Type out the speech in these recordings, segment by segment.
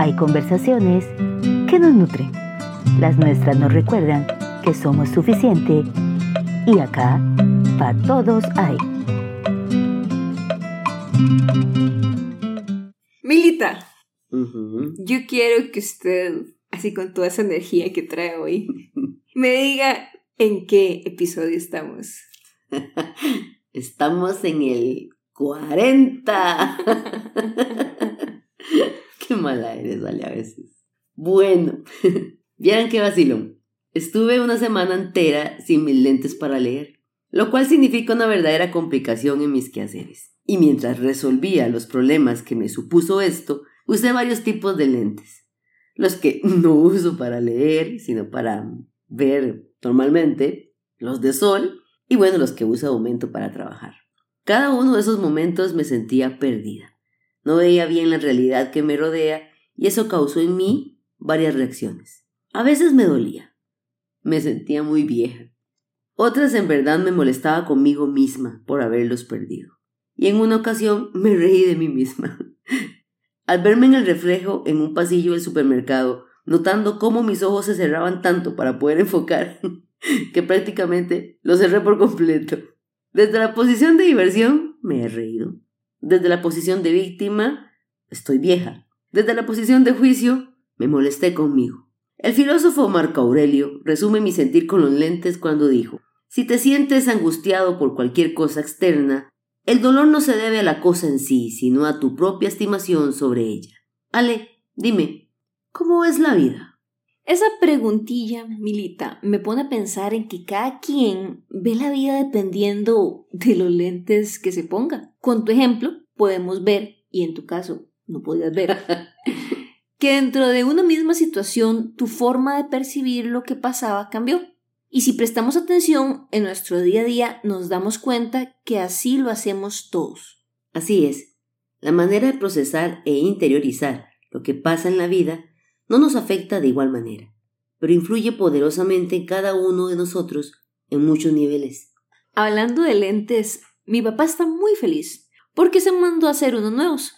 hay conversaciones que nos nutren. Las nuestras nos recuerdan que somos suficiente y acá para todos hay. Milita, yo quiero que usted, así con toda esa energía que trae hoy, me diga en qué episodio estamos. Estamos en el 40. qué mala eres, vale, a veces. Bueno, vieran qué vacilón. Estuve una semana entera sin mis lentes para leer, lo cual significa una verdadera complicación en mis quehaceres. Y mientras resolvía los problemas que me supuso esto, usé varios tipos de lentes. Los que no uso para leer, sino para ver normalmente, los de sol, y bueno, los que uso de momento para trabajar. Cada uno de esos momentos me sentía perdida. No veía bien la realidad que me rodea y eso causó en mí varias reacciones. A veces me dolía. Me sentía muy vieja. Otras en verdad me molestaba conmigo misma por haberlos perdido. Y en una ocasión me reí de mí misma. Al verme en el reflejo en un pasillo del supermercado, notando cómo mis ojos se cerraban tanto para poder enfocar, que prácticamente los cerré por completo. Desde la posición de diversión me he reído. Desde la posición de víctima estoy vieja. Desde la posición de juicio me molesté conmigo. El filósofo Marco Aurelio resume mi sentir con los lentes cuando dijo, si te sientes angustiado por cualquier cosa externa, el dolor no se debe a la cosa en sí, sino a tu propia estimación sobre ella. Ale, dime, ¿cómo es la vida? Esa preguntilla, Milita, me pone a pensar en que cada quien ve la vida dependiendo de los lentes que se ponga. Con tu ejemplo, podemos ver, y en tu caso no podías ver, que dentro de una misma situación tu forma de percibir lo que pasaba cambió. Y si prestamos atención en nuestro día a día, nos damos cuenta que así lo hacemos todos. Así es. La manera de procesar e interiorizar lo que pasa en la vida no nos afecta de igual manera, pero influye poderosamente en cada uno de nosotros en muchos niveles. Hablando de lentes, mi papá está muy feliz porque se mandó a hacer unos nuevos.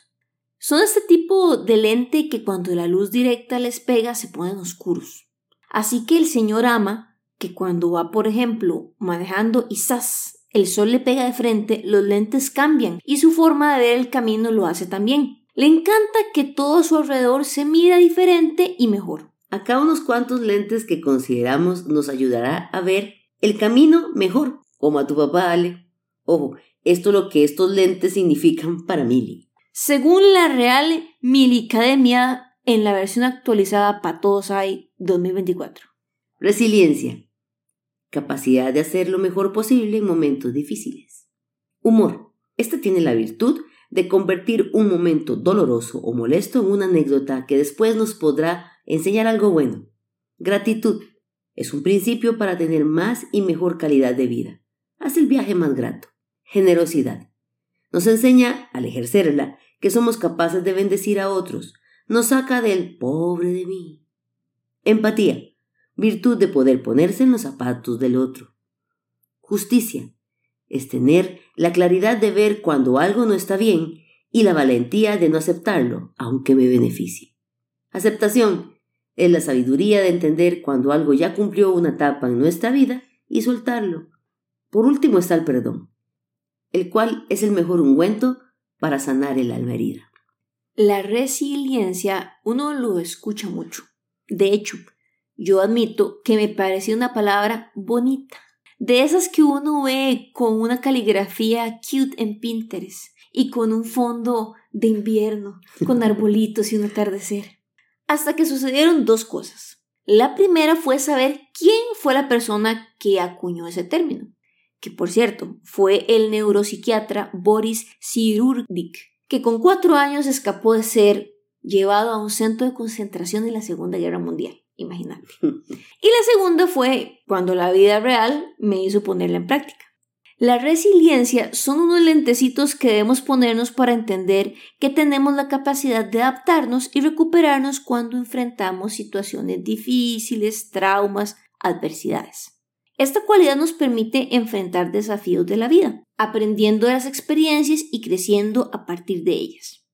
Son este tipo de lente que cuando la luz directa les pega se ponen oscuros. Así que el señor ama que cuando va, por ejemplo, manejando y ¡zas! el sol le pega de frente, los lentes cambian y su forma de ver el camino lo hace también. Le encanta que todo a su alrededor se mira diferente y mejor. Acá unos cuantos lentes que consideramos nos ayudará a ver el camino mejor, como a tu papá Ale. Ojo, esto es lo que estos lentes significan para Mili. Según la Real Mili Academia, en la versión actualizada para todos hay 2024. Resiliencia. Capacidad de hacer lo mejor posible en momentos difíciles. Humor. Esta tiene la virtud de convertir un momento doloroso o molesto en una anécdota que después nos podrá enseñar algo bueno. Gratitud es un principio para tener más y mejor calidad de vida. Hace el viaje más grato. Generosidad. Nos enseña, al ejercerla, que somos capaces de bendecir a otros. Nos saca del pobre de mí. Empatía. Virtud de poder ponerse en los zapatos del otro. Justicia es tener la claridad de ver cuando algo no está bien y la valentía de no aceptarlo, aunque me beneficie. Aceptación es la sabiduría de entender cuando algo ya cumplió una etapa en nuestra vida y soltarlo. Por último está el perdón, el cual es el mejor ungüento para sanar el alma herida. La resiliencia uno lo escucha mucho. De hecho, yo admito que me parece una palabra bonita de esas que uno ve con una caligrafía cute en Pinterest y con un fondo de invierno, con arbolitos y un atardecer. Hasta que sucedieron dos cosas. La primera fue saber quién fue la persona que acuñó ese término, que por cierto fue el neuropsiquiatra Boris Cyrulnik, que con cuatro años escapó de ser llevado a un centro de concentración en la Segunda Guerra Mundial imagínate. Y la segunda fue cuando la vida real me hizo ponerla en práctica. La resiliencia son unos lentecitos que debemos ponernos para entender que tenemos la capacidad de adaptarnos y recuperarnos cuando enfrentamos situaciones difíciles, traumas, adversidades. Esta cualidad nos permite enfrentar desafíos de la vida, aprendiendo de las experiencias y creciendo a partir de ellas.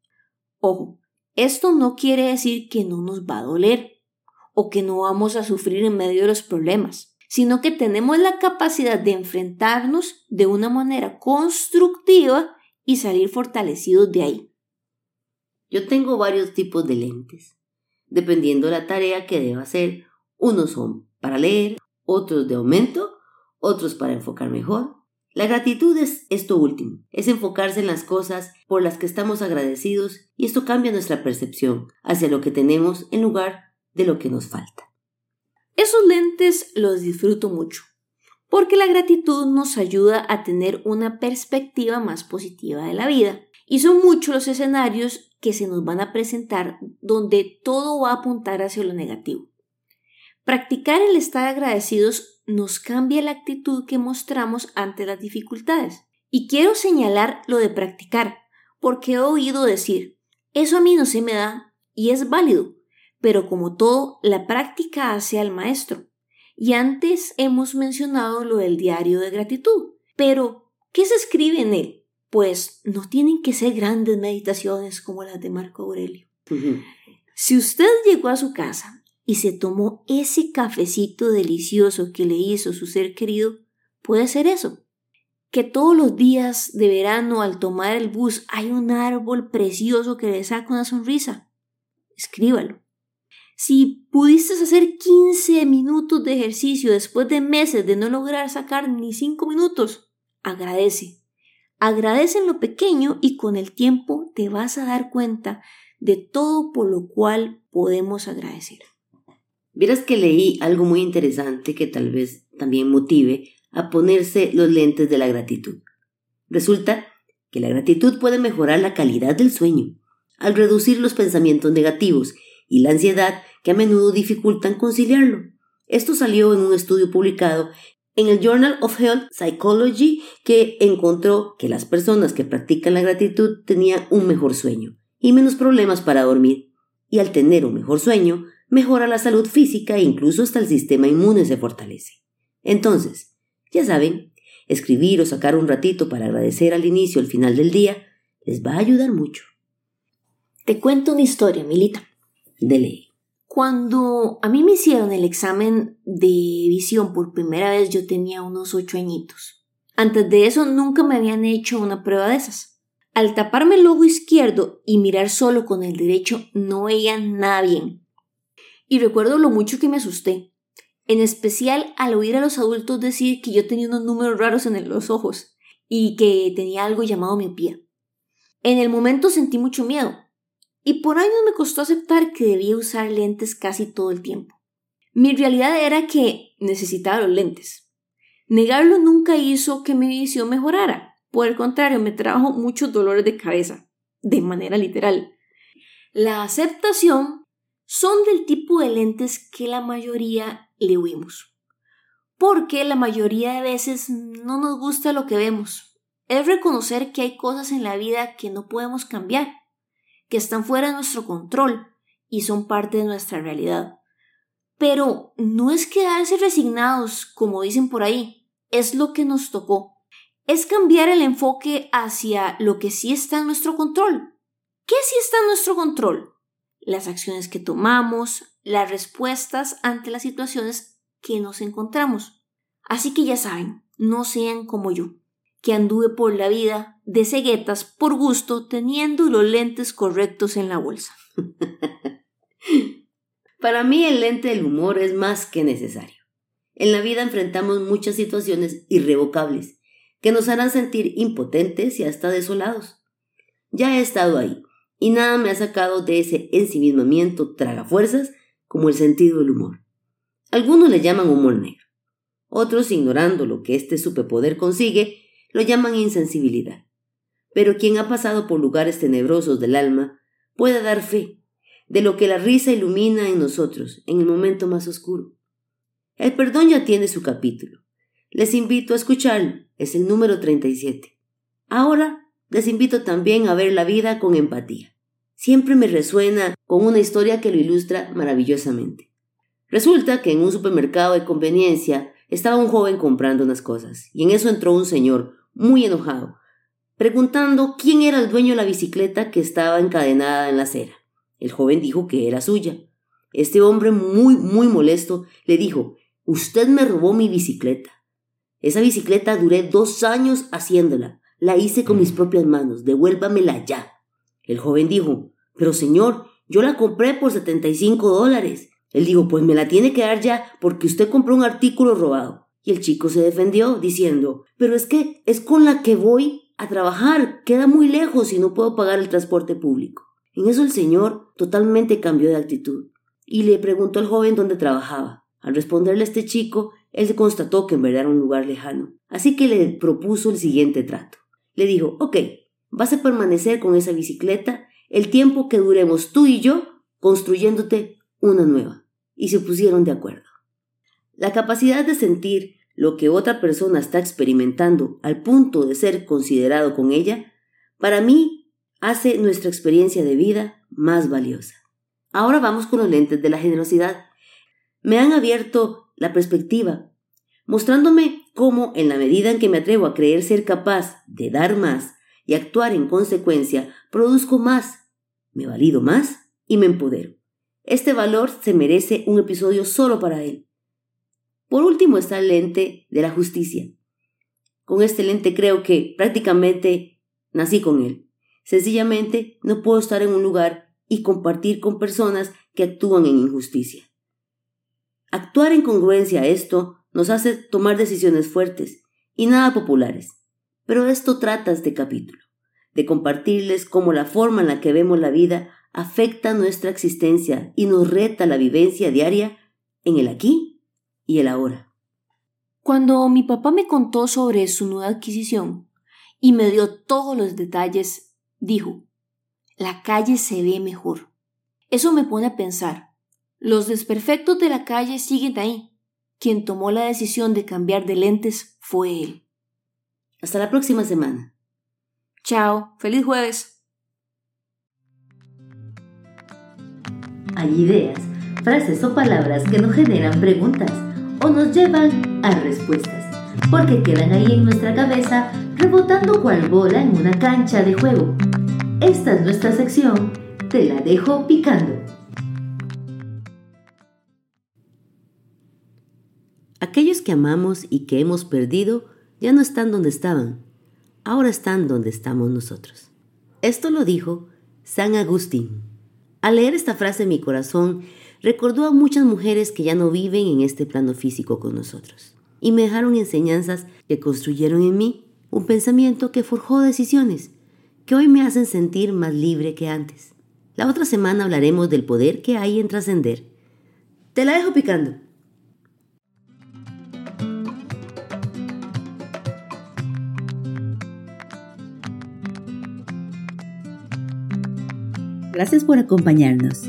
Ojo, Esto no quiere decir que no nos va a doler o que no vamos a sufrir en medio de los problemas, sino que tenemos la capacidad de enfrentarnos de una manera constructiva y salir fortalecidos de ahí. Yo tengo varios tipos de lentes, dependiendo la tarea que deba hacer. Unos son para leer, otros de aumento, otros para enfocar mejor. La gratitud es esto último, es enfocarse en las cosas por las que estamos agradecidos y esto cambia nuestra percepción hacia lo que tenemos en lugar de lo que nos falta. Esos lentes los disfruto mucho, porque la gratitud nos ayuda a tener una perspectiva más positiva de la vida. Y son muchos los escenarios que se nos van a presentar donde todo va a apuntar hacia lo negativo. Practicar el estar agradecidos nos cambia la actitud que mostramos ante las dificultades. Y quiero señalar lo de practicar, porque he oído decir, eso a mí no se me da y es válido, pero como todo, la práctica hace al maestro. Y antes hemos mencionado lo del diario de gratitud. Pero, ¿qué se escribe en él? Pues no tienen que ser grandes meditaciones como las de Marco Aurelio. Si usted llegó a su casa y se tomó ese cafecito delicioso que le hizo su ser querido, puede ser eso. Que todos los días de verano al tomar el bus hay un árbol precioso que le saca una sonrisa. Escríbalo. Si pudiste hacer 15 minutos de ejercicio después de meses de no lograr sacar ni 5 minutos, agradece. Agradece en lo pequeño y con el tiempo te vas a dar cuenta de todo por lo cual podemos agradecer. Vieras que leí algo muy interesante que tal vez también motive a ponerse los lentes de la gratitud. Resulta que la gratitud puede mejorar la calidad del sueño, al reducir los pensamientos negativos y la ansiedad que a menudo dificultan conciliarlo. Esto salió en un estudio publicado en el Journal of Health Psychology que encontró que las personas que practican la gratitud tenían un mejor sueño y menos problemas para dormir. Y al tener un mejor sueño, mejora la salud física e incluso hasta el sistema inmune se fortalece. Entonces, ya saben, escribir o sacar un ratito para agradecer al inicio o al final del día les va a ayudar mucho. Te cuento una historia, Milita. De ley. Cuando a mí me hicieron el examen de visión por primera vez, yo tenía unos ocho añitos. Antes de eso nunca me habían hecho una prueba de esas. Al taparme el ojo izquierdo y mirar solo con el derecho, no veía nada bien y recuerdo lo mucho que me asusté, en especial al oír a los adultos decir que yo tenía unos números raros en los ojos y que tenía algo llamado miopía. En el momento sentí mucho miedo y por años me costó aceptar que debía usar lentes casi todo el tiempo. Mi realidad era que necesitaba los lentes. Negarlo nunca hizo que mi visión mejorara. Por el contrario, me trajo muchos dolores de cabeza, de manera literal. La aceptación son del tipo de lentes que la mayoría le huimos. Porque la mayoría de veces no nos gusta lo que vemos. Es reconocer que hay cosas en la vida que no podemos cambiar, que están fuera de nuestro control y son parte de nuestra realidad. Pero no es quedarse resignados, como dicen por ahí, es lo que nos tocó. Es cambiar el enfoque hacia lo que sí está en nuestro control. ¿Qué sí está en nuestro control? las acciones que tomamos, las respuestas ante las situaciones que nos encontramos. Así que ya saben, no sean como yo, que anduve por la vida de ceguetas por gusto teniendo los lentes correctos en la bolsa. Para mí el lente del humor es más que necesario. En la vida enfrentamos muchas situaciones irrevocables que nos harán sentir impotentes y hasta desolados. Ya he estado ahí y nada me ha sacado de ese ensimismamiento fuerzas como el sentido del humor. Algunos le llaman humor negro, otros, ignorando lo que este superpoder consigue, lo llaman insensibilidad. Pero quien ha pasado por lugares tenebrosos del alma puede dar fe de lo que la risa ilumina en nosotros en el momento más oscuro. El perdón ya tiene su capítulo. Les invito a escucharlo, es el número 37. Ahora les invito también a ver la vida con empatía. Siempre me resuena con una historia que lo ilustra maravillosamente. Resulta que en un supermercado de conveniencia estaba un joven comprando unas cosas, y en eso entró un señor, muy enojado, preguntando quién era el dueño de la bicicleta que estaba encadenada en la acera. El joven dijo que era suya. Este hombre muy, muy molesto le dijo, Usted me robó mi bicicleta. Esa bicicleta duré dos años haciéndola. La hice con mis propias manos. Devuélvamela ya. El joven dijo, Pero señor, yo la compré por 75 dólares. Él dijo, pues me la tiene que dar ya porque usted compró un artículo robado. Y el chico se defendió diciendo, pero es que es con la que voy a trabajar, queda muy lejos y no puedo pagar el transporte público. En eso el señor totalmente cambió de actitud y le preguntó al joven dónde trabajaba. Al responderle a este chico, él constató que en verdad era un lugar lejano, así que le propuso el siguiente trato. Le dijo, ok, vas a permanecer con esa bicicleta el tiempo que duremos tú y yo construyéndote una nueva. Y se pusieron de acuerdo. La capacidad de sentir lo que otra persona está experimentando al punto de ser considerado con ella, para mí hace nuestra experiencia de vida más valiosa. Ahora vamos con los lentes de la generosidad. Me han abierto la perspectiva, mostrándome cómo, en la medida en que me atrevo a creer ser capaz de dar más y actuar en consecuencia, produzco más, me valido más y me empodero. Este valor se merece un episodio solo para él. Por último está el lente de la justicia. Con este lente creo que prácticamente nací con él. Sencillamente no puedo estar en un lugar y compartir con personas que actúan en injusticia. Actuar en congruencia a esto nos hace tomar decisiones fuertes y nada populares. Pero esto trata este capítulo, de compartirles cómo la forma en la que vemos la vida afecta nuestra existencia y nos reta la vivencia diaria en el aquí y el ahora. Cuando mi papá me contó sobre su nueva adquisición y me dio todos los detalles, dijo, la calle se ve mejor. Eso me pone a pensar, los desperfectos de la calle siguen ahí. Quien tomó la decisión de cambiar de lentes fue él. Hasta la próxima semana. Chao, feliz jueves. Hay ideas, frases o palabras que nos generan preguntas nos llevan a respuestas, porque quedan ahí en nuestra cabeza rebotando cual bola en una cancha de juego. Esta es nuestra sección, te la dejo picando. Aquellos que amamos y que hemos perdido ya no están donde estaban, ahora están donde estamos nosotros. Esto lo dijo San Agustín. Al leer esta frase mi corazón recordó a muchas mujeres que ya no viven en este plano físico con nosotros y me dejaron enseñanzas que construyeron en mí un pensamiento que forjó decisiones que hoy me hacen sentir más libre que antes. La otra semana hablaremos del poder que hay en trascender. Te la dejo picando. Gracias por acompañarnos.